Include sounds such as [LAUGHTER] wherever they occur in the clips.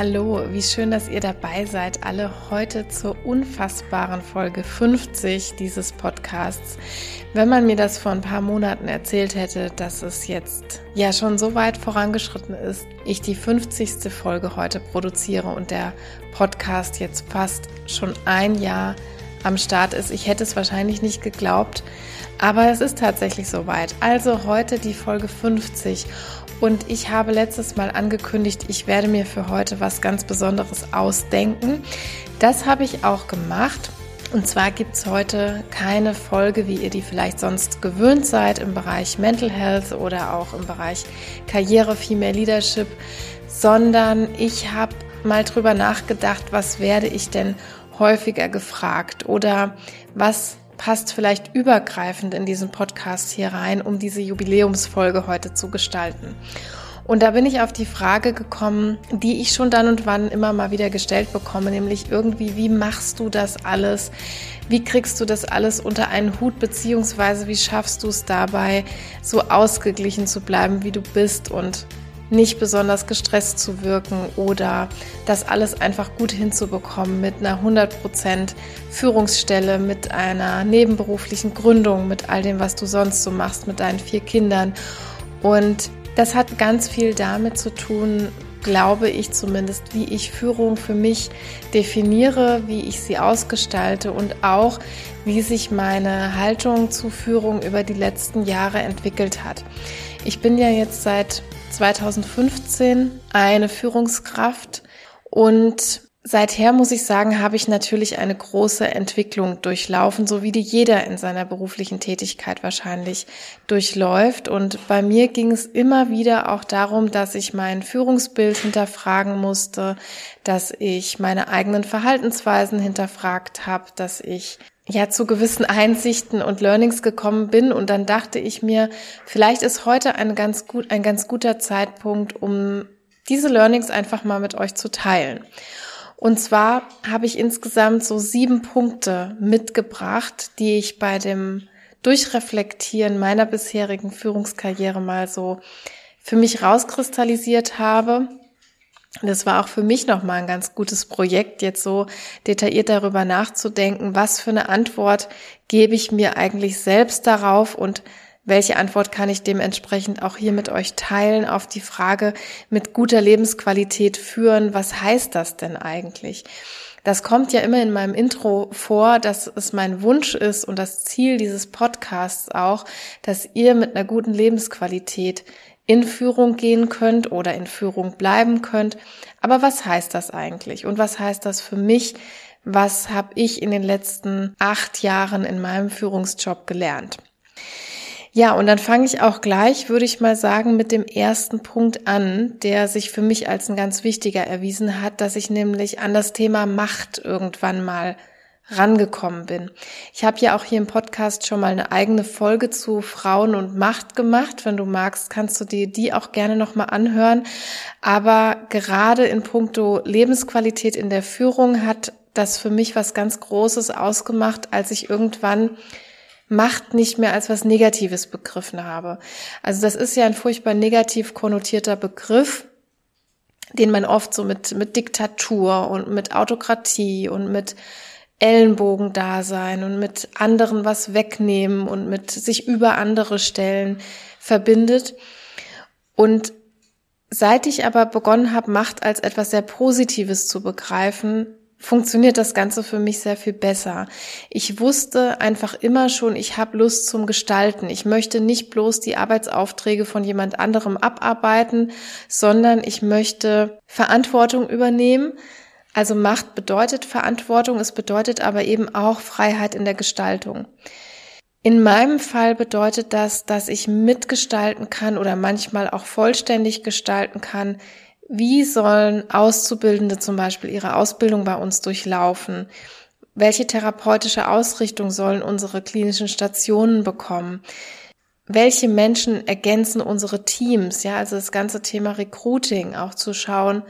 Hallo, wie schön, dass ihr dabei seid, alle heute zur unfassbaren Folge 50 dieses Podcasts. Wenn man mir das vor ein paar Monaten erzählt hätte, dass es jetzt ja schon so weit vorangeschritten ist, ich die 50. Folge heute produziere und der Podcast jetzt fast schon ein Jahr am Start ist, ich hätte es wahrscheinlich nicht geglaubt, aber es ist tatsächlich soweit. Also heute die Folge 50 und ich habe letztes Mal angekündigt, ich werde mir für heute was ganz Besonderes ausdenken. Das habe ich auch gemacht. Und zwar gibt es heute keine Folge, wie ihr die vielleicht sonst gewöhnt seid im Bereich Mental Health oder auch im Bereich Karriere, Female Leadership, sondern ich habe mal drüber nachgedacht, was werde ich denn häufiger gefragt oder was passt vielleicht übergreifend in diesen Podcast hier rein, um diese Jubiläumsfolge heute zu gestalten. Und da bin ich auf die Frage gekommen, die ich schon dann und wann immer mal wieder gestellt bekomme, nämlich irgendwie, wie machst du das alles? Wie kriegst du das alles unter einen Hut, beziehungsweise wie schaffst du es dabei, so ausgeglichen zu bleiben, wie du bist und nicht besonders gestresst zu wirken oder das alles einfach gut hinzubekommen mit einer 100% Führungsstelle, mit einer nebenberuflichen Gründung, mit all dem, was du sonst so machst, mit deinen vier Kindern. Und das hat ganz viel damit zu tun, glaube ich zumindest, wie ich Führung für mich definiere, wie ich sie ausgestalte und auch, wie sich meine Haltung zu Führung über die letzten Jahre entwickelt hat. Ich bin ja jetzt seit 2015 eine Führungskraft und seither muss ich sagen, habe ich natürlich eine große Entwicklung durchlaufen, so wie die jeder in seiner beruflichen Tätigkeit wahrscheinlich durchläuft. Und bei mir ging es immer wieder auch darum, dass ich mein Führungsbild hinterfragen musste, dass ich meine eigenen Verhaltensweisen hinterfragt habe, dass ich ja zu gewissen Einsichten und Learnings gekommen bin und dann dachte ich mir, vielleicht ist heute ein ganz gut ein ganz guter Zeitpunkt, um diese Learnings einfach mal mit euch zu teilen. Und zwar habe ich insgesamt so sieben Punkte mitgebracht, die ich bei dem Durchreflektieren meiner bisherigen Führungskarriere mal so für mich rauskristallisiert habe das war auch für mich nochmal ein ganz gutes Projekt, jetzt so detailliert darüber nachzudenken, was für eine Antwort gebe ich mir eigentlich selbst darauf und welche Antwort kann ich dementsprechend auch hier mit euch teilen auf die Frage mit guter Lebensqualität führen? Was heißt das denn eigentlich? Das kommt ja immer in meinem Intro vor, dass es mein Wunsch ist und das Ziel dieses Podcasts auch, dass ihr mit einer guten Lebensqualität in Führung gehen könnt oder in Führung bleiben könnt. Aber was heißt das eigentlich? Und was heißt das für mich? Was habe ich in den letzten acht Jahren in meinem Führungsjob gelernt? Ja, und dann fange ich auch gleich, würde ich mal sagen, mit dem ersten Punkt an, der sich für mich als ein ganz wichtiger erwiesen hat, dass ich nämlich an das Thema Macht irgendwann mal rangekommen bin. Ich habe ja auch hier im Podcast schon mal eine eigene Folge zu Frauen und Macht gemacht. Wenn du magst, kannst du dir die auch gerne nochmal anhören. Aber gerade in puncto Lebensqualität in der Führung hat das für mich was ganz Großes ausgemacht, als ich irgendwann Macht nicht mehr als was Negatives begriffen habe. Also das ist ja ein furchtbar negativ konnotierter Begriff den man oft so mit, mit Diktatur und mit Autokratie und mit Ellenbogen da sein und mit anderen was wegnehmen und mit sich über andere stellen verbindet. Und seit ich aber begonnen habe, Macht als etwas sehr Positives zu begreifen, funktioniert das Ganze für mich sehr viel besser. Ich wusste einfach immer schon, ich habe Lust zum Gestalten. Ich möchte nicht bloß die Arbeitsaufträge von jemand anderem abarbeiten, sondern ich möchte Verantwortung übernehmen, also Macht bedeutet Verantwortung, es bedeutet aber eben auch Freiheit in der Gestaltung. In meinem Fall bedeutet das, dass ich mitgestalten kann oder manchmal auch vollständig gestalten kann, Wie sollen Auszubildende zum Beispiel ihre Ausbildung bei uns durchlaufen? Welche therapeutische Ausrichtung sollen unsere klinischen Stationen bekommen? Welche Menschen ergänzen unsere Teams? Ja, also das ganze Thema Recruiting auch zu schauen,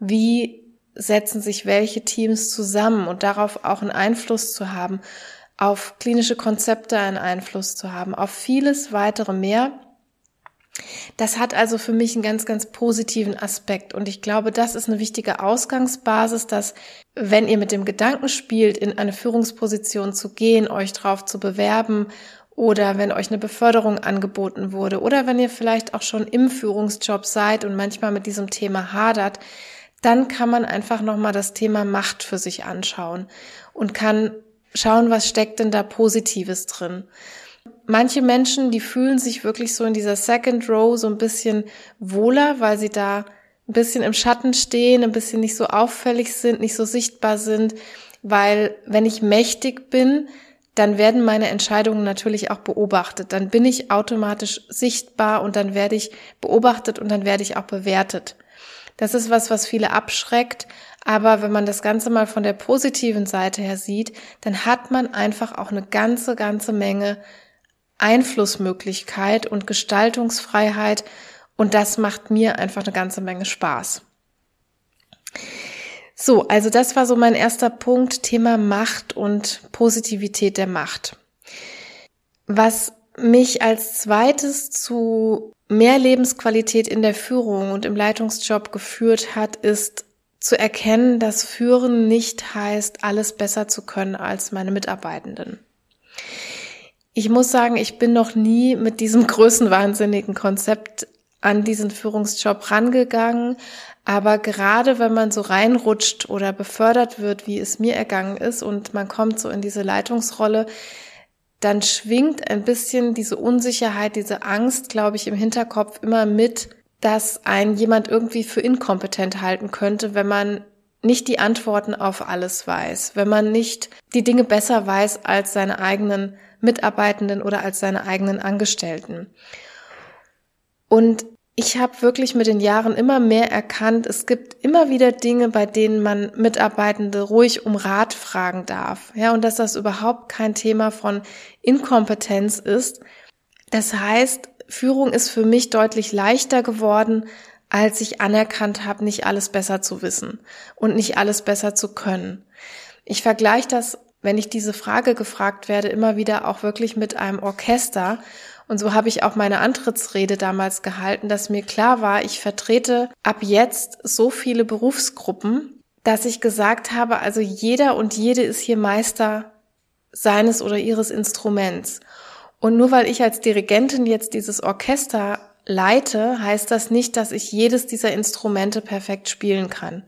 wie setzen sich welche Teams zusammen und darauf auch einen Einfluss zu haben, auf klinische Konzepte einen Einfluss zu haben, auf vieles weitere mehr. Das hat also für mich einen ganz, ganz positiven Aspekt. Und ich glaube, das ist eine wichtige Ausgangsbasis, dass wenn ihr mit dem Gedanken spielt, in eine Führungsposition zu gehen, euch drauf zu bewerben oder wenn euch eine Beförderung angeboten wurde oder wenn ihr vielleicht auch schon im Führungsjob seid und manchmal mit diesem Thema hadert, dann kann man einfach nochmal das Thema Macht für sich anschauen und kann schauen, was steckt denn da Positives drin. Manche Menschen, die fühlen sich wirklich so in dieser Second Row so ein bisschen wohler, weil sie da ein bisschen im Schatten stehen, ein bisschen nicht so auffällig sind, nicht so sichtbar sind, weil wenn ich mächtig bin, dann werden meine Entscheidungen natürlich auch beobachtet. Dann bin ich automatisch sichtbar und dann werde ich beobachtet und dann werde ich auch bewertet. Das ist was, was viele abschreckt. Aber wenn man das Ganze mal von der positiven Seite her sieht, dann hat man einfach auch eine ganze, ganze Menge Einflussmöglichkeit und Gestaltungsfreiheit. Und das macht mir einfach eine ganze Menge Spaß. So, also das war so mein erster Punkt, Thema Macht und Positivität der Macht. Was mich als zweites zu mehr Lebensqualität in der Führung und im Leitungsjob geführt hat, ist zu erkennen, dass Führen nicht heißt, alles besser zu können als meine Mitarbeitenden. Ich muss sagen, ich bin noch nie mit diesem [LAUGHS] größenwahnsinnigen Konzept an diesen Führungsjob rangegangen. Aber gerade wenn man so reinrutscht oder befördert wird, wie es mir ergangen ist, und man kommt so in diese Leitungsrolle, dann schwingt ein bisschen diese Unsicherheit, diese Angst, glaube ich, im Hinterkopf immer mit, dass ein jemand irgendwie für inkompetent halten könnte, wenn man nicht die Antworten auf alles weiß, wenn man nicht die Dinge besser weiß als seine eigenen Mitarbeitenden oder als seine eigenen Angestellten. Und ich habe wirklich mit den Jahren immer mehr erkannt, es gibt immer wieder Dinge, bei denen man Mitarbeitende ruhig um Rat fragen darf. Ja, und dass das überhaupt kein Thema von Inkompetenz ist. Das heißt, Führung ist für mich deutlich leichter geworden, als ich anerkannt habe, nicht alles besser zu wissen und nicht alles besser zu können. Ich vergleiche das, wenn ich diese Frage gefragt werde, immer wieder auch wirklich mit einem Orchester und so habe ich auch meine Antrittsrede damals gehalten, dass mir klar war, ich vertrete ab jetzt so viele Berufsgruppen, dass ich gesagt habe, also jeder und jede ist hier Meister seines oder ihres Instruments. Und nur weil ich als Dirigentin jetzt dieses Orchester leite, heißt das nicht, dass ich jedes dieser Instrumente perfekt spielen kann.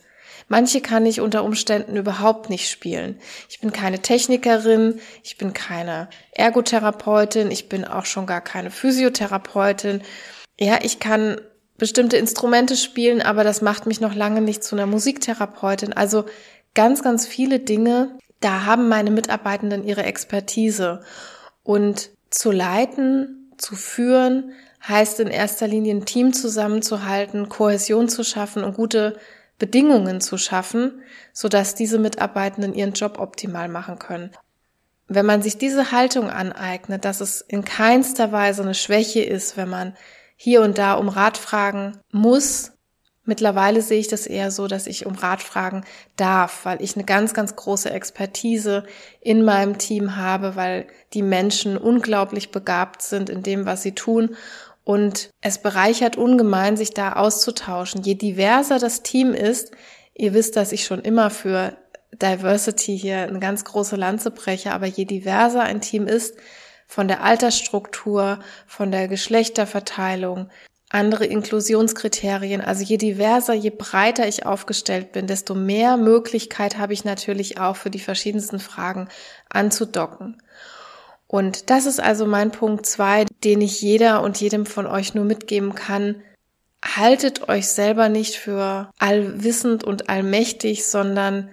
Manche kann ich unter Umständen überhaupt nicht spielen. Ich bin keine Technikerin, ich bin keine Ergotherapeutin, ich bin auch schon gar keine Physiotherapeutin. Ja, ich kann bestimmte Instrumente spielen, aber das macht mich noch lange nicht zu einer Musiktherapeutin. Also ganz, ganz viele Dinge, da haben meine Mitarbeitenden ihre Expertise. Und zu leiten, zu führen, heißt in erster Linie ein Team zusammenzuhalten, Kohäsion zu schaffen und gute Bedingungen zu schaffen, sodass diese Mitarbeitenden ihren Job optimal machen können. Wenn man sich diese Haltung aneignet, dass es in keinster Weise eine Schwäche ist, wenn man hier und da um Rat fragen muss, Mittlerweile sehe ich das eher so, dass ich um Rat fragen darf, weil ich eine ganz, ganz große Expertise in meinem Team habe, weil die Menschen unglaublich begabt sind in dem, was sie tun und es bereichert ungemein, sich da auszutauschen. Je diverser das Team ist, ihr wisst, dass ich schon immer für Diversity hier eine ganz große Lanze breche, aber je diverser ein Team ist, von der Altersstruktur, von der Geschlechterverteilung, andere Inklusionskriterien, also je diverser, je breiter ich aufgestellt bin, desto mehr Möglichkeit habe ich natürlich auch für die verschiedensten Fragen anzudocken. Und das ist also mein Punkt zwei, den ich jeder und jedem von euch nur mitgeben kann. Haltet euch selber nicht für allwissend und allmächtig, sondern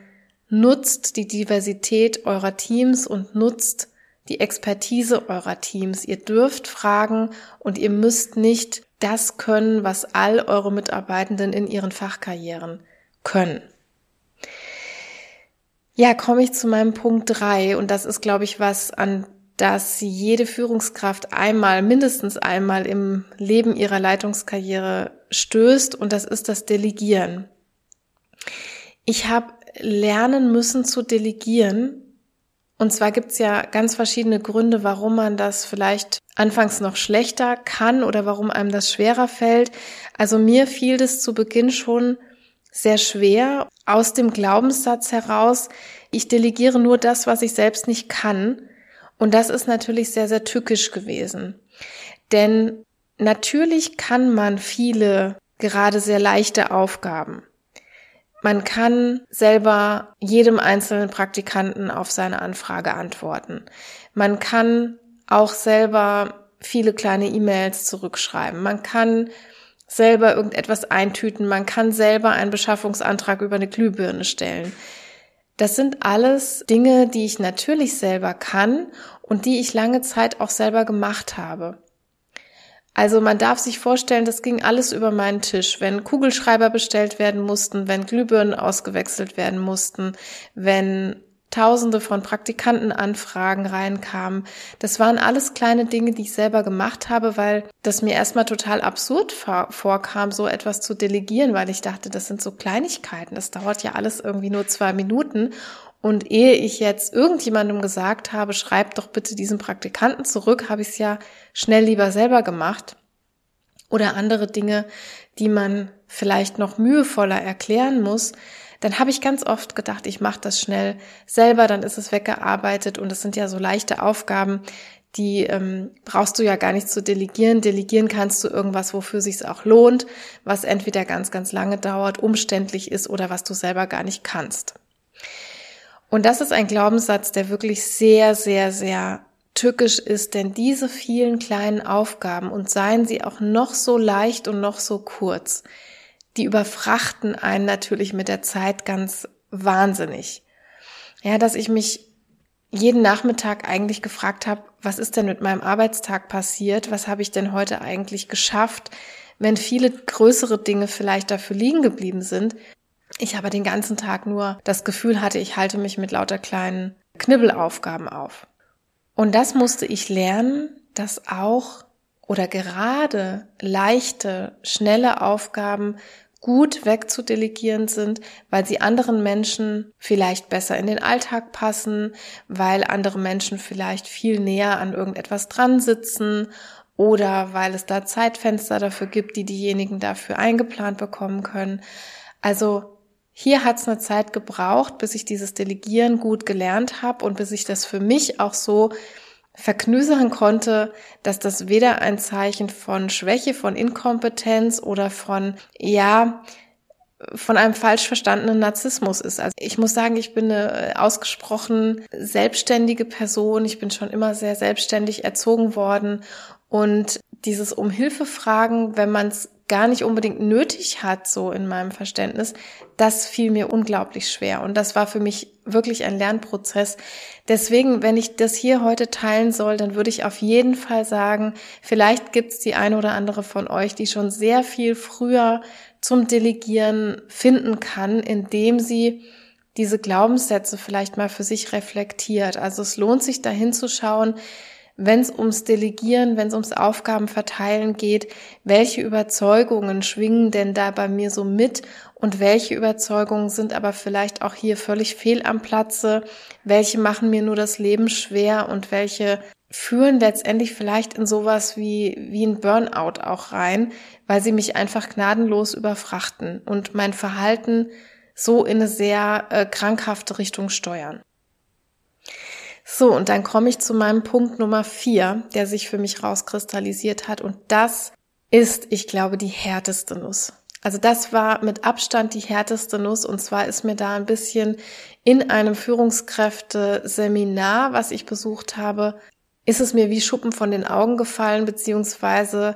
nutzt die Diversität eurer Teams und nutzt die Expertise eurer Teams. Ihr dürft fragen und ihr müsst nicht das können, was all eure Mitarbeitenden in ihren Fachkarrieren können. Ja, komme ich zu meinem Punkt drei und das ist, glaube ich, was an das jede Führungskraft einmal, mindestens einmal im Leben ihrer Leitungskarriere stößt und das ist das Delegieren. Ich habe lernen müssen zu delegieren und zwar gibt's ja ganz verschiedene Gründe, warum man das vielleicht anfangs noch schlechter kann oder warum einem das schwerer fällt. Also mir fiel das zu Beginn schon sehr schwer aus dem Glaubenssatz heraus, ich delegiere nur das, was ich selbst nicht kann. Und das ist natürlich sehr, sehr tückisch gewesen. Denn natürlich kann man viele gerade sehr leichte Aufgaben. Man kann selber jedem einzelnen Praktikanten auf seine Anfrage antworten. Man kann auch selber viele kleine E-Mails zurückschreiben. Man kann selber irgendetwas eintüten. Man kann selber einen Beschaffungsantrag über eine Glühbirne stellen. Das sind alles Dinge, die ich natürlich selber kann und die ich lange Zeit auch selber gemacht habe. Also man darf sich vorstellen, das ging alles über meinen Tisch. Wenn Kugelschreiber bestellt werden mussten, wenn Glühbirnen ausgewechselt werden mussten, wenn Tausende von Praktikantenanfragen reinkamen. Das waren alles kleine Dinge, die ich selber gemacht habe, weil das mir erstmal total absurd vorkam, so etwas zu delegieren, weil ich dachte, das sind so Kleinigkeiten. Das dauert ja alles irgendwie nur zwei Minuten. Und ehe ich jetzt irgendjemandem gesagt habe, schreib doch bitte diesen Praktikanten zurück, habe ich es ja schnell lieber selber gemacht. Oder andere Dinge, die man vielleicht noch mühevoller erklären muss, dann habe ich ganz oft gedacht, ich mache das schnell selber, dann ist es weggearbeitet und es sind ja so leichte Aufgaben, die ähm, brauchst du ja gar nicht zu delegieren. Delegieren kannst du irgendwas, wofür sich's auch lohnt, was entweder ganz, ganz lange dauert, umständlich ist oder was du selber gar nicht kannst. Und das ist ein Glaubenssatz, der wirklich sehr, sehr, sehr tückisch ist, denn diese vielen kleinen Aufgaben und seien sie auch noch so leicht und noch so kurz, die überfrachten einen natürlich mit der Zeit ganz wahnsinnig. Ja, dass ich mich jeden Nachmittag eigentlich gefragt habe, was ist denn mit meinem Arbeitstag passiert? Was habe ich denn heute eigentlich geschafft? Wenn viele größere Dinge vielleicht dafür liegen geblieben sind, ich aber den ganzen Tag nur das Gefühl hatte, ich halte mich mit lauter kleinen Knibbelaufgaben auf. Und das musste ich lernen, dass auch oder gerade leichte, schnelle Aufgaben gut wegzudelegieren sind, weil sie anderen Menschen vielleicht besser in den Alltag passen, weil andere Menschen vielleicht viel näher an irgendetwas dran sitzen oder weil es da Zeitfenster dafür gibt, die diejenigen dafür eingeplant bekommen können. Also hier hat es eine Zeit gebraucht, bis ich dieses Delegieren gut gelernt habe und bis ich das für mich auch so verknüsern konnte, dass das weder ein Zeichen von Schwäche, von Inkompetenz oder von, ja, von einem falsch verstandenen Narzissmus ist. Also ich muss sagen, ich bin eine ausgesprochen selbstständige Person. Ich bin schon immer sehr selbstständig erzogen worden und dieses um Hilfe fragen, wenn man es gar nicht unbedingt nötig hat, so in meinem Verständnis, das fiel mir unglaublich schwer. Und das war für mich wirklich ein Lernprozess. Deswegen, wenn ich das hier heute teilen soll, dann würde ich auf jeden Fall sagen, vielleicht gibt es die eine oder andere von euch, die schon sehr viel früher zum Delegieren finden kann, indem sie diese Glaubenssätze vielleicht mal für sich reflektiert. Also es lohnt sich dahin zu schauen, wenn es ums Delegieren, wenn es ums Aufgabenverteilen geht, welche Überzeugungen schwingen denn da bei mir so mit und welche Überzeugungen sind aber vielleicht auch hier völlig fehl am Platze, welche machen mir nur das Leben schwer und welche führen letztendlich vielleicht in sowas wie, wie ein Burnout auch rein, weil sie mich einfach gnadenlos überfrachten und mein Verhalten so in eine sehr äh, krankhafte Richtung steuern. So, und dann komme ich zu meinem Punkt Nummer vier, der sich für mich rauskristallisiert hat. Und das ist, ich glaube, die härteste Nuss. Also das war mit Abstand die härteste Nuss. Und zwar ist mir da ein bisschen in einem Führungskräfte-Seminar, was ich besucht habe, ist es mir wie Schuppen von den Augen gefallen, beziehungsweise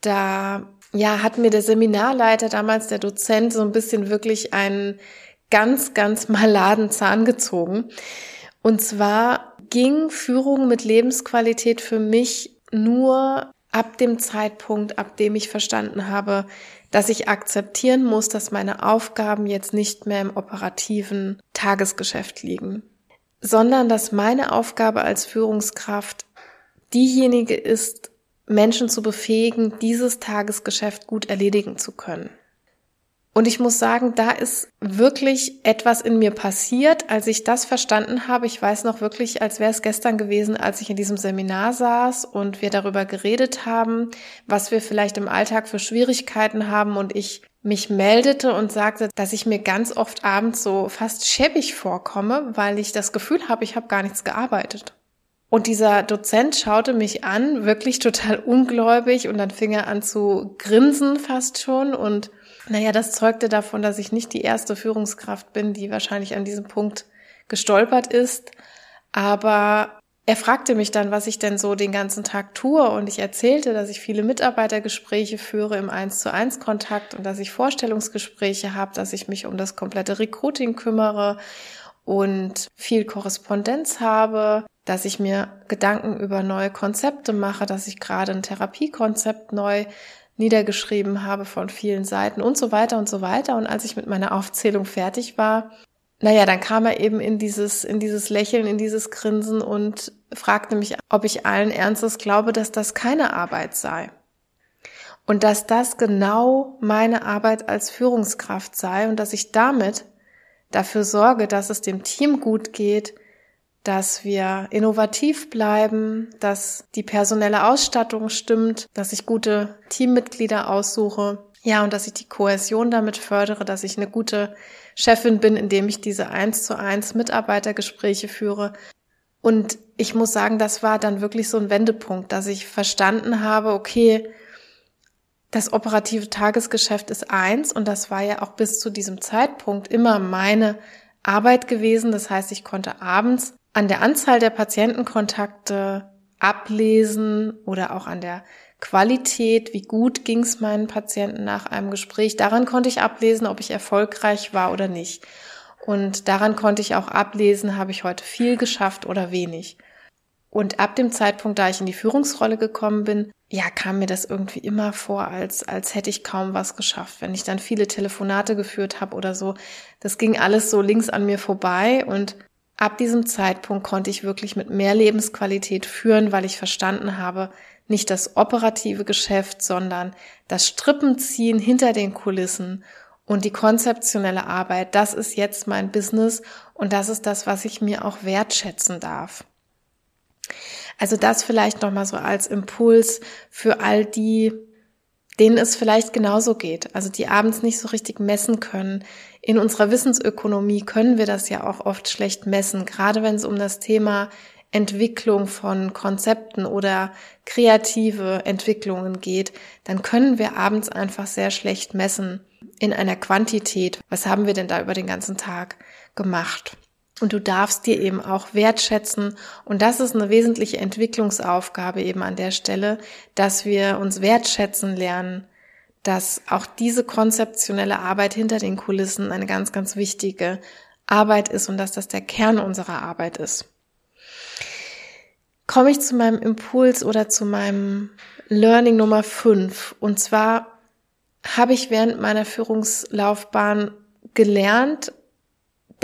da, ja, hat mir der Seminarleiter damals, der Dozent, so ein bisschen wirklich einen ganz, ganz [LAUGHS] maladen Zahn gezogen. Und zwar ging Führung mit Lebensqualität für mich nur ab dem Zeitpunkt, ab dem ich verstanden habe, dass ich akzeptieren muss, dass meine Aufgaben jetzt nicht mehr im operativen Tagesgeschäft liegen, sondern dass meine Aufgabe als Führungskraft diejenige ist, Menschen zu befähigen, dieses Tagesgeschäft gut erledigen zu können. Und ich muss sagen, da ist wirklich etwas in mir passiert, als ich das verstanden habe. Ich weiß noch wirklich, als wäre es gestern gewesen, als ich in diesem Seminar saß und wir darüber geredet haben, was wir vielleicht im Alltag für Schwierigkeiten haben und ich mich meldete und sagte, dass ich mir ganz oft abends so fast schäbig vorkomme, weil ich das Gefühl habe, ich habe gar nichts gearbeitet. Und dieser Dozent schaute mich an, wirklich total ungläubig und dann fing er an zu grinsen fast schon und naja, das zeugte davon, dass ich nicht die erste Führungskraft bin, die wahrscheinlich an diesem Punkt gestolpert ist. Aber er fragte mich dann, was ich denn so den ganzen Tag tue und ich erzählte, dass ich viele Mitarbeitergespräche führe im 1 zu 1 Kontakt und dass ich Vorstellungsgespräche habe, dass ich mich um das komplette Recruiting kümmere und viel Korrespondenz habe, dass ich mir Gedanken über neue Konzepte mache, dass ich gerade ein Therapiekonzept neu niedergeschrieben habe von vielen Seiten und so weiter und so weiter. Und als ich mit meiner Aufzählung fertig war, naja, dann kam er eben in dieses, in dieses Lächeln, in dieses Grinsen und fragte mich, ob ich allen Ernstes glaube, dass das keine Arbeit sei. Und dass das genau meine Arbeit als Führungskraft sei und dass ich damit dafür sorge, dass es dem Team gut geht, dass wir innovativ bleiben, dass die personelle Ausstattung stimmt, dass ich gute Teammitglieder aussuche. Ja, und dass ich die Kohäsion damit fördere, dass ich eine gute Chefin bin, indem ich diese eins zu eins Mitarbeitergespräche führe. Und ich muss sagen, das war dann wirklich so ein Wendepunkt, dass ich verstanden habe, okay, das operative Tagesgeschäft ist eins und das war ja auch bis zu diesem Zeitpunkt immer meine Arbeit gewesen. Das heißt, ich konnte abends an der Anzahl der Patientenkontakte ablesen oder auch an der Qualität, wie gut ging es meinen Patienten nach einem Gespräch. Daran konnte ich ablesen, ob ich erfolgreich war oder nicht. Und daran konnte ich auch ablesen, habe ich heute viel geschafft oder wenig. Und ab dem Zeitpunkt, da ich in die Führungsrolle gekommen bin, ja, kam mir das irgendwie immer vor, als, als hätte ich kaum was geschafft. Wenn ich dann viele Telefonate geführt habe oder so, das ging alles so links an mir vorbei und Ab diesem Zeitpunkt konnte ich wirklich mit mehr Lebensqualität führen, weil ich verstanden habe, nicht das operative Geschäft, sondern das Strippenziehen hinter den Kulissen und die konzeptionelle Arbeit, das ist jetzt mein Business und das ist das, was ich mir auch wertschätzen darf. Also das vielleicht nochmal so als Impuls für all die, denen es vielleicht genauso geht, also die abends nicht so richtig messen können. In unserer Wissensökonomie können wir das ja auch oft schlecht messen, gerade wenn es um das Thema Entwicklung von Konzepten oder kreative Entwicklungen geht, dann können wir abends einfach sehr schlecht messen in einer Quantität. Was haben wir denn da über den ganzen Tag gemacht? Und du darfst dir eben auch wertschätzen. Und das ist eine wesentliche Entwicklungsaufgabe eben an der Stelle, dass wir uns wertschätzen lernen, dass auch diese konzeptionelle Arbeit hinter den Kulissen eine ganz, ganz wichtige Arbeit ist und dass das der Kern unserer Arbeit ist. Komme ich zu meinem Impuls oder zu meinem Learning Nummer 5. Und zwar habe ich während meiner Führungslaufbahn gelernt,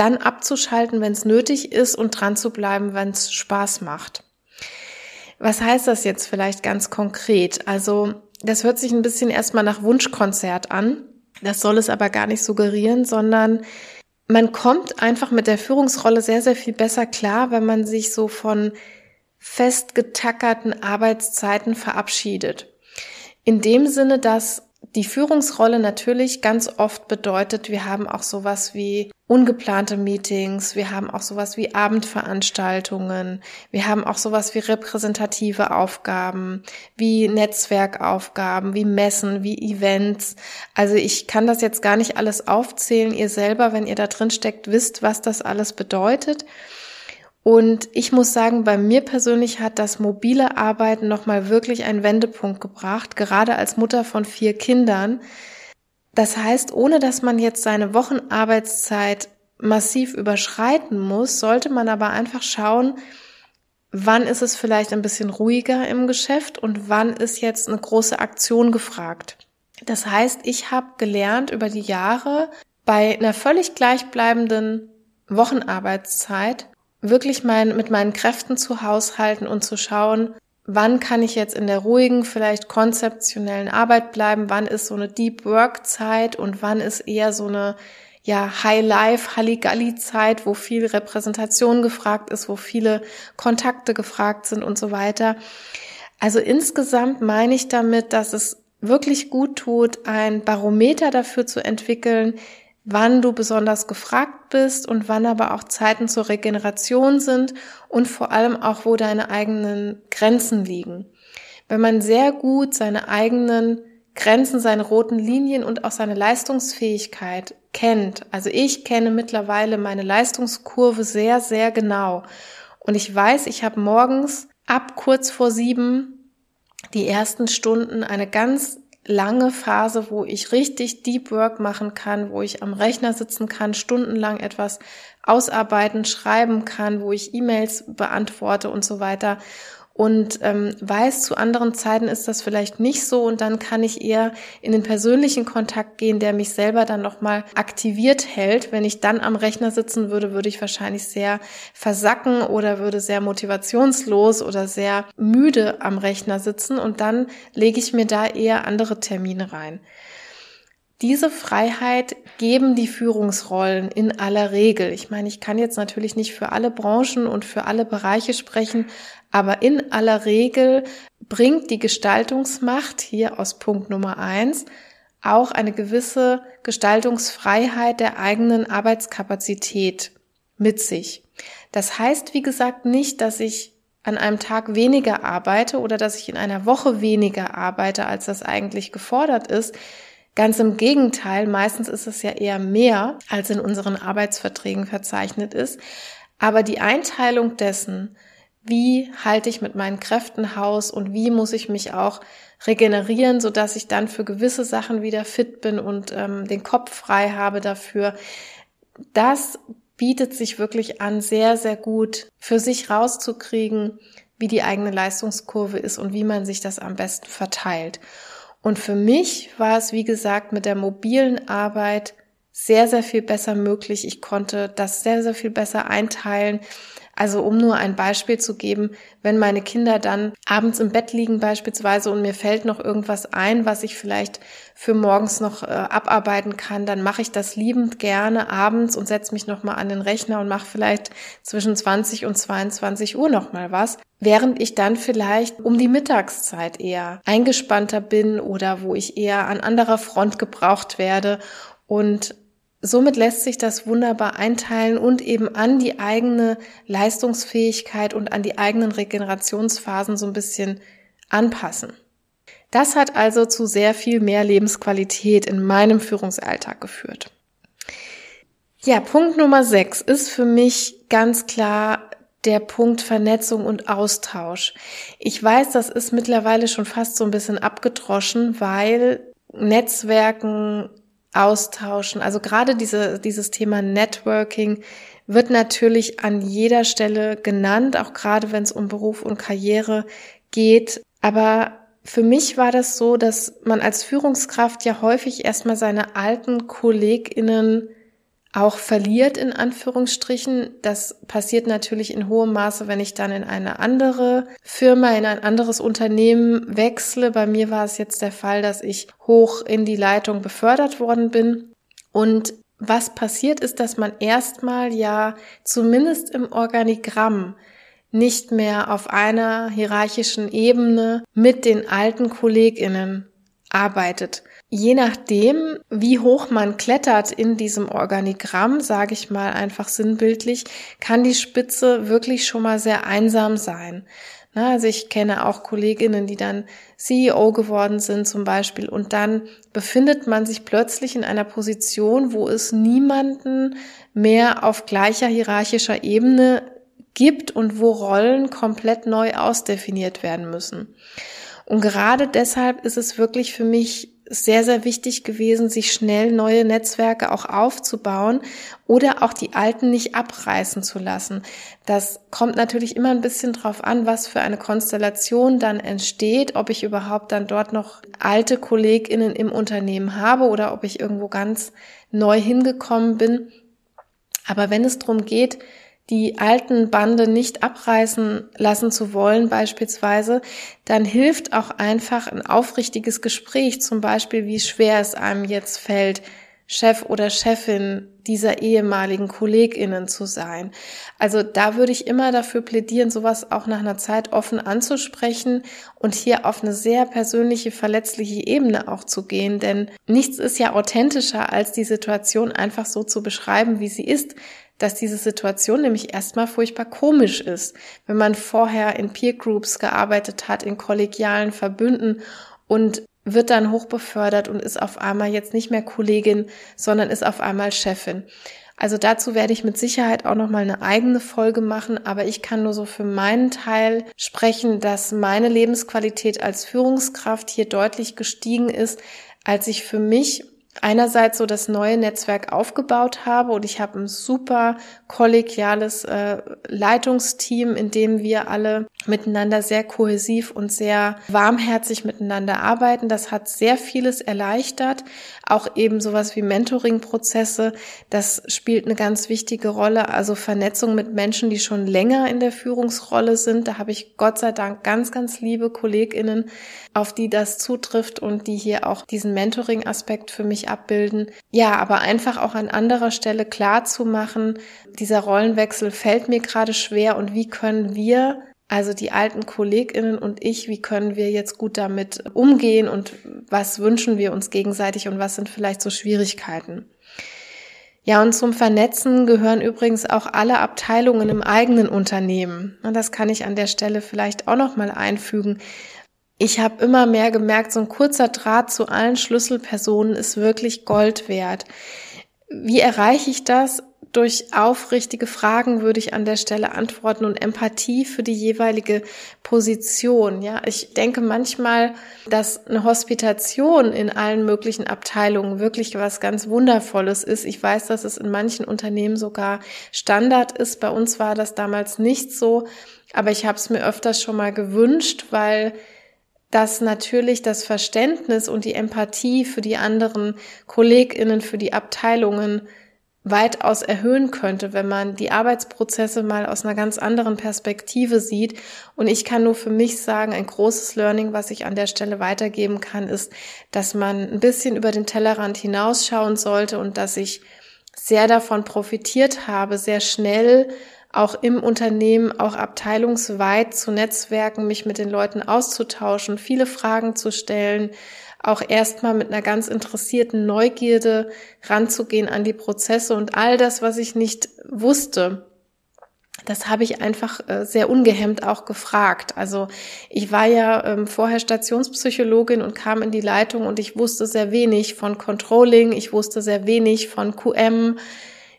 dann abzuschalten, wenn es nötig ist und dran zu bleiben, wenn es Spaß macht. Was heißt das jetzt vielleicht ganz konkret? Also, das hört sich ein bisschen erstmal nach Wunschkonzert an. Das soll es aber gar nicht suggerieren, sondern man kommt einfach mit der Führungsrolle sehr, sehr viel besser klar, wenn man sich so von festgetackerten Arbeitszeiten verabschiedet. In dem Sinne, dass die Führungsrolle natürlich ganz oft bedeutet, wir haben auch sowas wie ungeplante Meetings, wir haben auch sowas wie Abendveranstaltungen, wir haben auch sowas wie repräsentative Aufgaben, wie Netzwerkaufgaben, wie Messen, wie Events. Also ich kann das jetzt gar nicht alles aufzählen. Ihr selber, wenn ihr da drin steckt, wisst, was das alles bedeutet. Und ich muss sagen, bei mir persönlich hat das mobile Arbeiten nochmal wirklich einen Wendepunkt gebracht, gerade als Mutter von vier Kindern. Das heißt, ohne dass man jetzt seine Wochenarbeitszeit massiv überschreiten muss, sollte man aber einfach schauen, wann ist es vielleicht ein bisschen ruhiger im Geschäft und wann ist jetzt eine große Aktion gefragt. Das heißt, ich habe gelernt über die Jahre bei einer völlig gleichbleibenden Wochenarbeitszeit wirklich mein, mit meinen Kräften zu haushalten und zu schauen, wann kann ich jetzt in der ruhigen, vielleicht konzeptionellen Arbeit bleiben, wann ist so eine Deep Work Zeit und wann ist eher so eine ja, High Life, Halligalli Zeit, wo viel Repräsentation gefragt ist, wo viele Kontakte gefragt sind und so weiter. Also insgesamt meine ich damit, dass es wirklich gut tut, ein Barometer dafür zu entwickeln, wann du besonders gefragt bist und wann aber auch Zeiten zur Regeneration sind und vor allem auch, wo deine eigenen Grenzen liegen. Wenn man sehr gut seine eigenen Grenzen, seine roten Linien und auch seine Leistungsfähigkeit kennt. Also ich kenne mittlerweile meine Leistungskurve sehr, sehr genau. Und ich weiß, ich habe morgens ab kurz vor sieben die ersten Stunden eine ganz lange Phase, wo ich richtig Deep Work machen kann, wo ich am Rechner sitzen kann, stundenlang etwas ausarbeiten, schreiben kann, wo ich E-Mails beantworte und so weiter und ähm, weiß, zu anderen Zeiten ist das vielleicht nicht so und dann kann ich eher in den persönlichen Kontakt gehen, der mich selber dann nochmal aktiviert hält. Wenn ich dann am Rechner sitzen würde, würde ich wahrscheinlich sehr versacken oder würde sehr motivationslos oder sehr müde am Rechner sitzen und dann lege ich mir da eher andere Termine rein. Diese Freiheit geben die Führungsrollen in aller Regel. Ich meine, ich kann jetzt natürlich nicht für alle Branchen und für alle Bereiche sprechen, aber in aller Regel bringt die Gestaltungsmacht hier aus Punkt Nummer eins auch eine gewisse Gestaltungsfreiheit der eigenen Arbeitskapazität mit sich. Das heißt, wie gesagt, nicht, dass ich an einem Tag weniger arbeite oder dass ich in einer Woche weniger arbeite, als das eigentlich gefordert ist. Ganz im Gegenteil, meistens ist es ja eher mehr, als in unseren Arbeitsverträgen verzeichnet ist. Aber die Einteilung dessen, wie halte ich mit meinen Kräften Haus und wie muss ich mich auch regenerieren, so dass ich dann für gewisse Sachen wieder fit bin und ähm, den Kopf frei habe dafür. Das bietet sich wirklich an, sehr, sehr gut für sich rauszukriegen, wie die eigene Leistungskurve ist und wie man sich das am besten verteilt. Und für mich war es, wie gesagt, mit der mobilen Arbeit sehr, sehr viel besser möglich. Ich konnte das sehr, sehr viel besser einteilen. Also um nur ein Beispiel zu geben, wenn meine Kinder dann abends im Bett liegen beispielsweise und mir fällt noch irgendwas ein, was ich vielleicht für morgens noch äh, abarbeiten kann, dann mache ich das liebend gerne abends und setze mich nochmal an den Rechner und mache vielleicht zwischen 20 und 22 Uhr nochmal was, während ich dann vielleicht um die Mittagszeit eher eingespannter bin oder wo ich eher an anderer Front gebraucht werde und Somit lässt sich das wunderbar einteilen und eben an die eigene Leistungsfähigkeit und an die eigenen Regenerationsphasen so ein bisschen anpassen. Das hat also zu sehr viel mehr Lebensqualität in meinem Führungsalltag geführt. Ja, Punkt Nummer 6 ist für mich ganz klar der Punkt Vernetzung und Austausch. Ich weiß, das ist mittlerweile schon fast so ein bisschen abgedroschen, weil Netzwerken austauschen. Also gerade diese, dieses Thema Networking wird natürlich an jeder Stelle genannt, auch gerade wenn es um Beruf und Karriere geht. Aber für mich war das so, dass man als Führungskraft ja häufig erstmal seine alten KollegInnen auch verliert, in Anführungsstrichen. Das passiert natürlich in hohem Maße, wenn ich dann in eine andere Firma, in ein anderes Unternehmen wechsle. Bei mir war es jetzt der Fall, dass ich hoch in die Leitung befördert worden bin. Und was passiert ist, dass man erstmal ja zumindest im Organigramm nicht mehr auf einer hierarchischen Ebene mit den alten KollegInnen arbeitet. Je nachdem, wie hoch man klettert in diesem Organigramm, sage ich mal einfach sinnbildlich, kann die Spitze wirklich schon mal sehr einsam sein. Na, also ich kenne auch Kolleginnen, die dann CEO geworden sind zum Beispiel und dann befindet man sich plötzlich in einer Position, wo es niemanden mehr auf gleicher hierarchischer Ebene gibt und wo Rollen komplett neu ausdefiniert werden müssen. Und gerade deshalb ist es wirklich für mich sehr, sehr wichtig gewesen, sich schnell neue Netzwerke auch aufzubauen oder auch die alten nicht abreißen zu lassen. Das kommt natürlich immer ein bisschen drauf an, was für eine Konstellation dann entsteht, ob ich überhaupt dann dort noch alte KollegInnen im Unternehmen habe oder ob ich irgendwo ganz neu hingekommen bin. Aber wenn es darum geht, die alten Bande nicht abreißen lassen zu wollen beispielsweise, dann hilft auch einfach ein aufrichtiges Gespräch, zum Beispiel wie schwer es einem jetzt fällt, Chef oder Chefin dieser ehemaligen KollegInnen zu sein. Also da würde ich immer dafür plädieren, sowas auch nach einer Zeit offen anzusprechen und hier auf eine sehr persönliche, verletzliche Ebene auch zu gehen. Denn nichts ist ja authentischer, als die Situation einfach so zu beschreiben, wie sie ist dass diese Situation nämlich erstmal furchtbar komisch ist, wenn man vorher in Peer Groups gearbeitet hat, in kollegialen Verbünden und wird dann hochbefördert und ist auf einmal jetzt nicht mehr Kollegin, sondern ist auf einmal Chefin. Also dazu werde ich mit Sicherheit auch noch mal eine eigene Folge machen, aber ich kann nur so für meinen Teil sprechen, dass meine Lebensqualität als Führungskraft hier deutlich gestiegen ist, als ich für mich einerseits so das neue Netzwerk aufgebaut habe und ich habe ein super kollegiales äh, Leitungsteam, in dem wir alle miteinander sehr kohäsiv und sehr warmherzig miteinander arbeiten. Das hat sehr vieles erleichtert, auch eben sowas wie Mentoring-Prozesse. Das spielt eine ganz wichtige Rolle, also Vernetzung mit Menschen, die schon länger in der Führungsrolle sind. Da habe ich Gott sei Dank ganz, ganz liebe Kolleginnen, auf die das zutrifft und die hier auch diesen Mentoring-Aspekt für mich abbilden. Ja, aber einfach auch an anderer Stelle klar zu machen, dieser Rollenwechsel fällt mir gerade schwer und wie können wir also die alten Kolleginnen und ich, wie können wir jetzt gut damit umgehen und was wünschen wir uns gegenseitig und was sind vielleicht so Schwierigkeiten? Ja, und zum Vernetzen gehören übrigens auch alle Abteilungen im eigenen Unternehmen. Und das kann ich an der Stelle vielleicht auch noch mal einfügen. Ich habe immer mehr gemerkt, so ein kurzer Draht zu allen Schlüsselpersonen ist wirklich Gold wert. Wie erreiche ich das? Durch aufrichtige Fragen würde ich an der Stelle antworten und Empathie für die jeweilige Position. Ja, ich denke manchmal, dass eine Hospitation in allen möglichen Abteilungen wirklich was ganz Wundervolles ist. Ich weiß, dass es in manchen Unternehmen sogar Standard ist. Bei uns war das damals nicht so, aber ich habe es mir öfters schon mal gewünscht, weil dass natürlich das Verständnis und die Empathie für die anderen Kolleginnen, für die Abteilungen weitaus erhöhen könnte, wenn man die Arbeitsprozesse mal aus einer ganz anderen Perspektive sieht. Und ich kann nur für mich sagen, ein großes Learning, was ich an der Stelle weitergeben kann, ist, dass man ein bisschen über den Tellerrand hinausschauen sollte und dass ich sehr davon profitiert habe, sehr schnell auch im Unternehmen, auch abteilungsweit zu Netzwerken, mich mit den Leuten auszutauschen, viele Fragen zu stellen, auch erstmal mit einer ganz interessierten Neugierde ranzugehen an die Prozesse und all das, was ich nicht wusste, das habe ich einfach äh, sehr ungehemmt auch gefragt. Also ich war ja ähm, vorher Stationspsychologin und kam in die Leitung und ich wusste sehr wenig von Controlling, ich wusste sehr wenig von QM,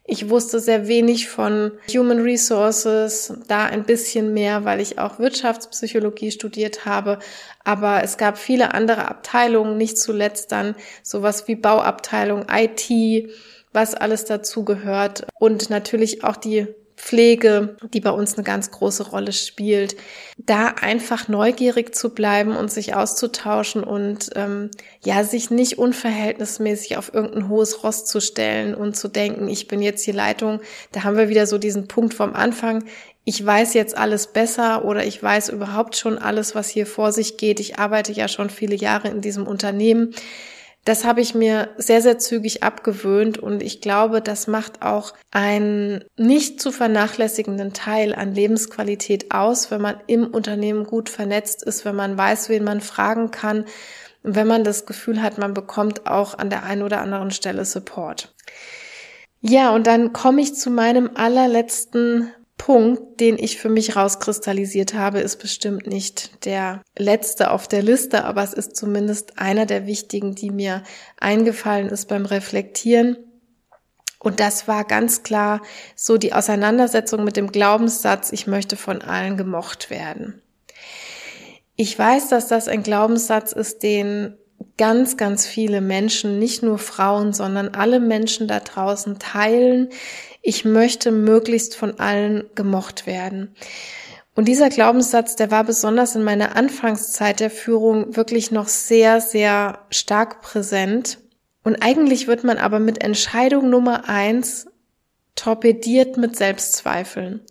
ich wusste sehr wenig von Human Resources, da ein bisschen mehr, weil ich auch Wirtschaftspsychologie studiert habe. Aber es gab viele andere Abteilungen, nicht zuletzt dann sowas wie Bauabteilung, IT, was alles dazu gehört und natürlich auch die Pflege, die bei uns eine ganz große Rolle spielt, da einfach neugierig zu bleiben und sich auszutauschen und ähm, ja, sich nicht unverhältnismäßig auf irgendein hohes Ross zu stellen und zu denken, ich bin jetzt die Leitung. Da haben wir wieder so diesen Punkt vom Anfang. Ich weiß jetzt alles besser oder ich weiß überhaupt schon alles, was hier vor sich geht. Ich arbeite ja schon viele Jahre in diesem Unternehmen. Das habe ich mir sehr, sehr zügig abgewöhnt und ich glaube, das macht auch einen nicht zu vernachlässigenden Teil an Lebensqualität aus, wenn man im Unternehmen gut vernetzt ist, wenn man weiß, wen man fragen kann wenn man das Gefühl hat, man bekommt auch an der einen oder anderen Stelle Support. Ja, und dann komme ich zu meinem allerletzten Punkt, den ich für mich rauskristallisiert habe, ist bestimmt nicht der letzte auf der Liste, aber es ist zumindest einer der wichtigen, die mir eingefallen ist beim Reflektieren. Und das war ganz klar so die Auseinandersetzung mit dem Glaubenssatz, ich möchte von allen gemocht werden. Ich weiß, dass das ein Glaubenssatz ist, den ganz, ganz viele Menschen, nicht nur Frauen, sondern alle Menschen da draußen teilen. Ich möchte möglichst von allen gemocht werden. Und dieser Glaubenssatz, der war besonders in meiner Anfangszeit der Führung wirklich noch sehr, sehr stark präsent. Und eigentlich wird man aber mit Entscheidung Nummer eins torpediert mit Selbstzweifeln.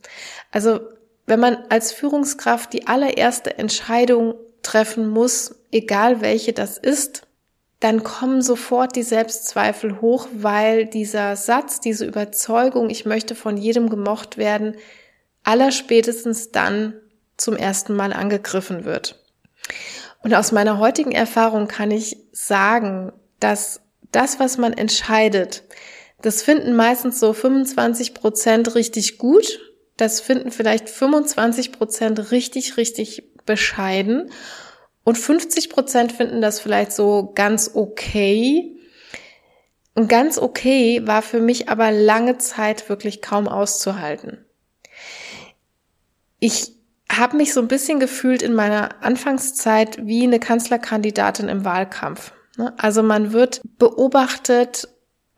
Also wenn man als Führungskraft die allererste Entscheidung treffen muss, egal welche das ist, dann kommen sofort die Selbstzweifel hoch, weil dieser Satz, diese Überzeugung, ich möchte von jedem gemocht werden, allerspätestens dann zum ersten Mal angegriffen wird. Und aus meiner heutigen Erfahrung kann ich sagen, dass das, was man entscheidet, das finden meistens so 25 Prozent richtig gut. Das finden vielleicht 25 Prozent richtig, richtig bescheiden. Und 50 Prozent finden das vielleicht so ganz okay. Und ganz okay war für mich aber lange Zeit wirklich kaum auszuhalten. Ich habe mich so ein bisschen gefühlt in meiner Anfangszeit wie eine Kanzlerkandidatin im Wahlkampf. Ne? Also man wird beobachtet,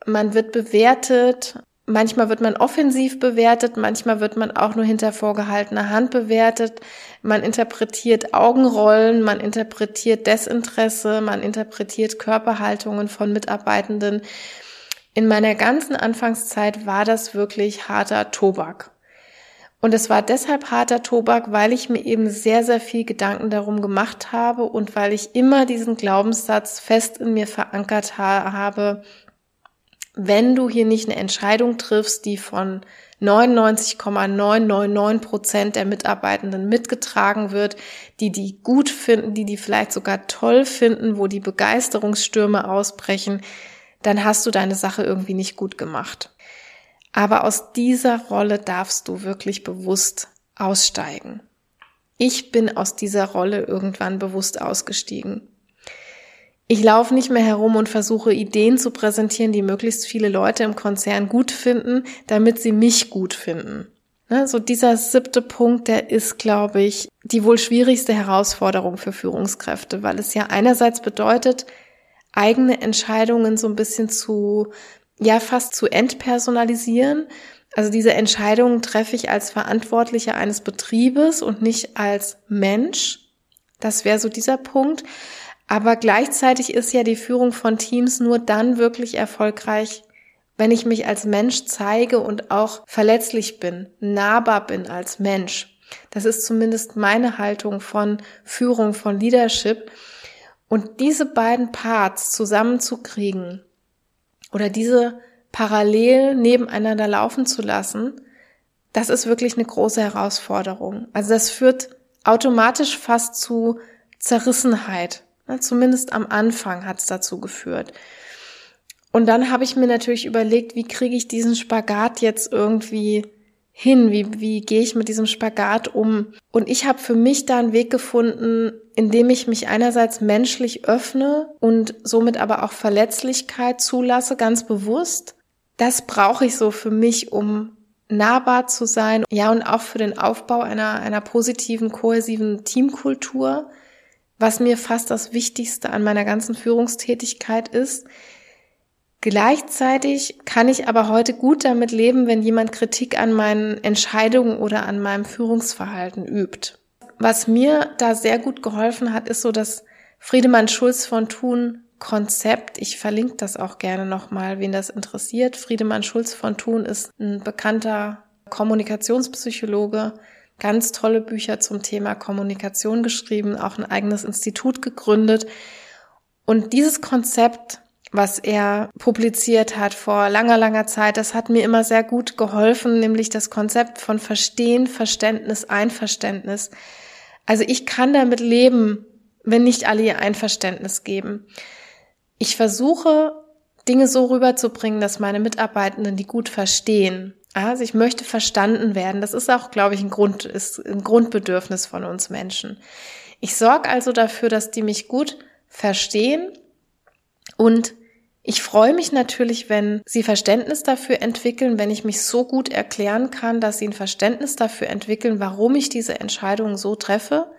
man wird bewertet, Manchmal wird man offensiv bewertet, manchmal wird man auch nur hinter vorgehaltener Hand bewertet. Man interpretiert Augenrollen, man interpretiert Desinteresse, man interpretiert Körperhaltungen von Mitarbeitenden. In meiner ganzen Anfangszeit war das wirklich harter Tobak. Und es war deshalb harter Tobak, weil ich mir eben sehr, sehr viel Gedanken darum gemacht habe und weil ich immer diesen Glaubenssatz fest in mir verankert habe, wenn du hier nicht eine Entscheidung triffst, die von 99,999 Prozent der Mitarbeitenden mitgetragen wird, die die gut finden, die die vielleicht sogar toll finden, wo die Begeisterungsstürme ausbrechen, dann hast du deine Sache irgendwie nicht gut gemacht. Aber aus dieser Rolle darfst du wirklich bewusst aussteigen. Ich bin aus dieser Rolle irgendwann bewusst ausgestiegen. Ich laufe nicht mehr herum und versuche Ideen zu präsentieren, die möglichst viele Leute im Konzern gut finden, damit sie mich gut finden. Ne, so dieser siebte Punkt, der ist, glaube ich, die wohl schwierigste Herausforderung für Führungskräfte, weil es ja einerseits bedeutet, eigene Entscheidungen so ein bisschen zu, ja, fast zu entpersonalisieren. Also diese Entscheidungen treffe ich als Verantwortlicher eines Betriebes und nicht als Mensch. Das wäre so dieser Punkt. Aber gleichzeitig ist ja die Führung von Teams nur dann wirklich erfolgreich, wenn ich mich als Mensch zeige und auch verletzlich bin, nahbar bin als Mensch. Das ist zumindest meine Haltung von Führung, von Leadership. Und diese beiden Parts zusammenzukriegen oder diese parallel nebeneinander laufen zu lassen, das ist wirklich eine große Herausforderung. Also das führt automatisch fast zu Zerrissenheit Zumindest am Anfang hat es dazu geführt. Und dann habe ich mir natürlich überlegt, wie kriege ich diesen Spagat jetzt irgendwie hin? Wie, wie gehe ich mit diesem Spagat um? Und ich habe für mich da einen Weg gefunden, indem ich mich einerseits menschlich öffne und somit aber auch Verletzlichkeit zulasse, ganz bewusst. Das brauche ich so für mich, um nahbar zu sein. Ja, und auch für den Aufbau einer, einer positiven, kohäsiven Teamkultur was mir fast das Wichtigste an meiner ganzen Führungstätigkeit ist. Gleichzeitig kann ich aber heute gut damit leben, wenn jemand Kritik an meinen Entscheidungen oder an meinem Führungsverhalten übt. Was mir da sehr gut geholfen hat, ist so das Friedemann Schulz von Thun Konzept. Ich verlinke das auch gerne nochmal, wen das interessiert. Friedemann Schulz von Thun ist ein bekannter Kommunikationspsychologe, ganz tolle Bücher zum Thema Kommunikation geschrieben, auch ein eigenes Institut gegründet. Und dieses Konzept, was er publiziert hat vor langer, langer Zeit, das hat mir immer sehr gut geholfen, nämlich das Konzept von Verstehen, Verständnis, Einverständnis. Also ich kann damit leben, wenn nicht alle ihr Einverständnis geben. Ich versuche, Dinge so rüberzubringen, dass meine Mitarbeitenden die gut verstehen. Also ich möchte verstanden werden. Das ist auch, glaube ich, ein Grund, ist ein Grundbedürfnis von uns Menschen. Ich sorge also dafür, dass die mich gut verstehen und ich freue mich natürlich, wenn sie Verständnis dafür entwickeln, wenn ich mich so gut erklären kann, dass sie ein Verständnis dafür entwickeln, warum ich diese Entscheidung so treffe.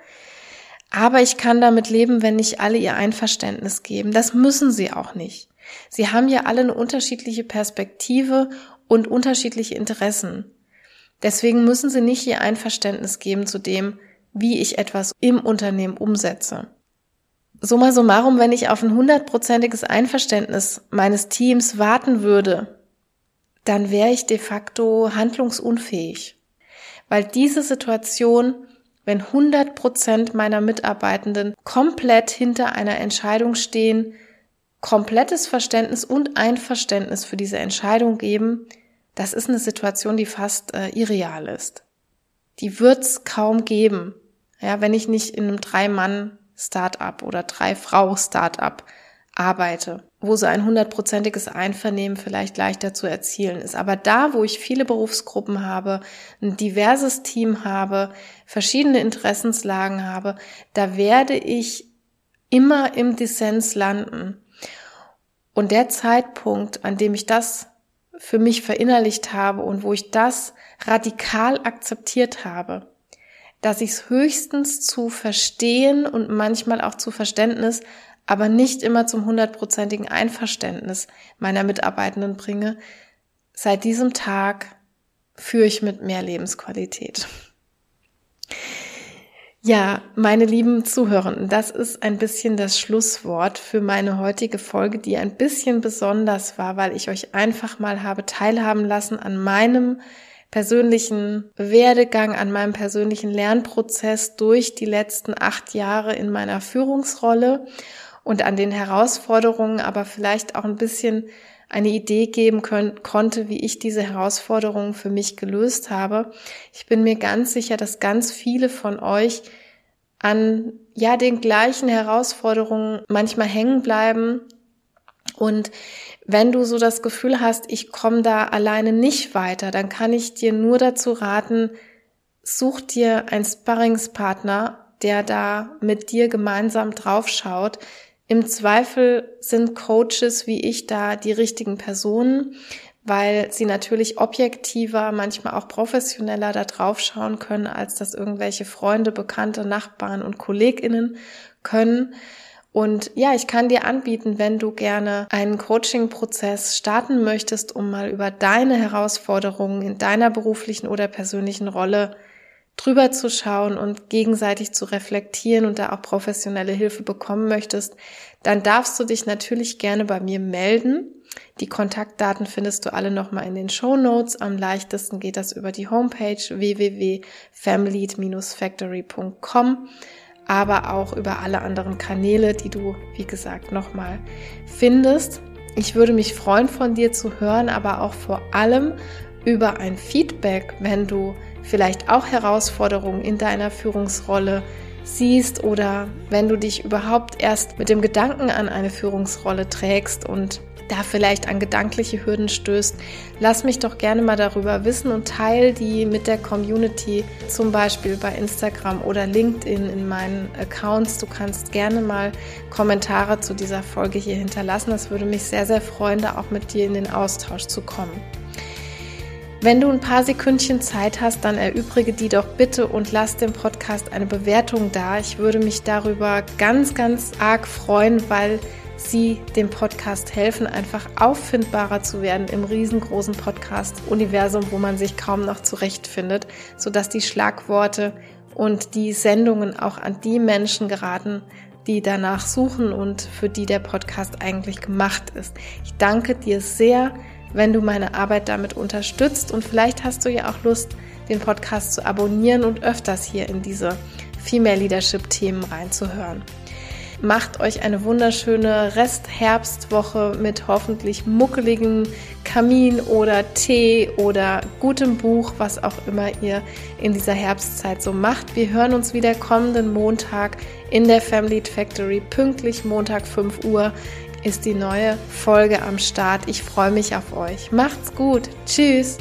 Aber ich kann damit leben, wenn nicht alle ihr Einverständnis geben. Das müssen sie auch nicht. Sie haben ja alle eine unterschiedliche Perspektive und unterschiedliche Interessen. Deswegen müssen sie nicht ihr Einverständnis geben zu dem, wie ich etwas im Unternehmen umsetze. Summa summarum, wenn ich auf ein hundertprozentiges Einverständnis meines Teams warten würde, dann wäre ich de facto handlungsunfähig. Weil diese Situation, wenn 100 Prozent meiner Mitarbeitenden komplett hinter einer Entscheidung stehen, komplettes Verständnis und Einverständnis für diese Entscheidung geben, das ist eine Situation, die fast äh, irreal ist. Die wird's kaum geben. Ja, wenn ich nicht in einem Drei-Mann-Startup oder Drei-Frau-Startup arbeite, wo so ein hundertprozentiges Einvernehmen vielleicht leichter zu erzielen ist. Aber da, wo ich viele Berufsgruppen habe, ein diverses Team habe, verschiedene Interessenslagen habe, da werde ich immer im Dissens landen. Und der Zeitpunkt, an dem ich das für mich verinnerlicht habe und wo ich das radikal akzeptiert habe, dass ich es höchstens zu verstehen und manchmal auch zu Verständnis, aber nicht immer zum hundertprozentigen Einverständnis meiner Mitarbeitenden bringe, seit diesem Tag führe ich mit mehr Lebensqualität. Ja, meine lieben Zuhörenden, das ist ein bisschen das Schlusswort für meine heutige Folge, die ein bisschen besonders war, weil ich euch einfach mal habe teilhaben lassen an meinem persönlichen Werdegang, an meinem persönlichen Lernprozess durch die letzten acht Jahre in meiner Führungsrolle und an den Herausforderungen, aber vielleicht auch ein bisschen eine Idee geben können, konnte, wie ich diese Herausforderungen für mich gelöst habe. Ich bin mir ganz sicher, dass ganz viele von euch an ja den gleichen Herausforderungen manchmal hängen bleiben und wenn du so das Gefühl hast, ich komme da alleine nicht weiter, dann kann ich dir nur dazu raten, such dir einen Sparringspartner, der da mit dir gemeinsam draufschaut, im Zweifel sind Coaches wie ich da die richtigen Personen, weil sie natürlich objektiver, manchmal auch professioneller da drauf schauen können, als das irgendwelche Freunde, Bekannte, Nachbarn und KollegInnen können. Und ja, ich kann dir anbieten, wenn du gerne einen Coaching-Prozess starten möchtest, um mal über deine Herausforderungen in deiner beruflichen oder persönlichen Rolle drüber zu schauen und gegenseitig zu reflektieren und da auch professionelle Hilfe bekommen möchtest, dann darfst du dich natürlich gerne bei mir melden. Die Kontaktdaten findest du alle nochmal in den Show Notes. Am leichtesten geht das über die Homepage www.family-factory.com, aber auch über alle anderen Kanäle, die du, wie gesagt, nochmal findest. Ich würde mich freuen, von dir zu hören, aber auch vor allem über ein Feedback, wenn du vielleicht auch Herausforderungen in deiner Führungsrolle siehst oder wenn du dich überhaupt erst mit dem Gedanken an eine Führungsrolle trägst und da vielleicht an gedankliche Hürden stößt, lass mich doch gerne mal darüber wissen und teile die mit der Community, zum Beispiel bei Instagram oder LinkedIn in meinen Accounts. Du kannst gerne mal Kommentare zu dieser Folge hier hinterlassen. Das würde mich sehr, sehr freuen, da auch mit dir in den Austausch zu kommen. Wenn du ein paar Sekündchen Zeit hast, dann erübrige die doch bitte und lass dem Podcast eine Bewertung da. Ich würde mich darüber ganz, ganz arg freuen, weil sie dem Podcast helfen, einfach auffindbarer zu werden im riesengroßen Podcast-Universum, wo man sich kaum noch zurechtfindet, sodass die Schlagworte und die Sendungen auch an die Menschen geraten, die danach suchen und für die der Podcast eigentlich gemacht ist. Ich danke dir sehr wenn du meine Arbeit damit unterstützt. Und vielleicht hast du ja auch Lust, den Podcast zu abonnieren und öfters hier in diese Female Leadership Themen reinzuhören. Macht euch eine wunderschöne Restherbstwoche mit hoffentlich muckeligem Kamin oder Tee oder gutem Buch, was auch immer ihr in dieser Herbstzeit so macht. Wir hören uns wieder kommenden Montag in der Family Factory, pünktlich Montag 5 Uhr ist die neue Folge am Start. Ich freue mich auf euch. Macht's gut. Tschüss.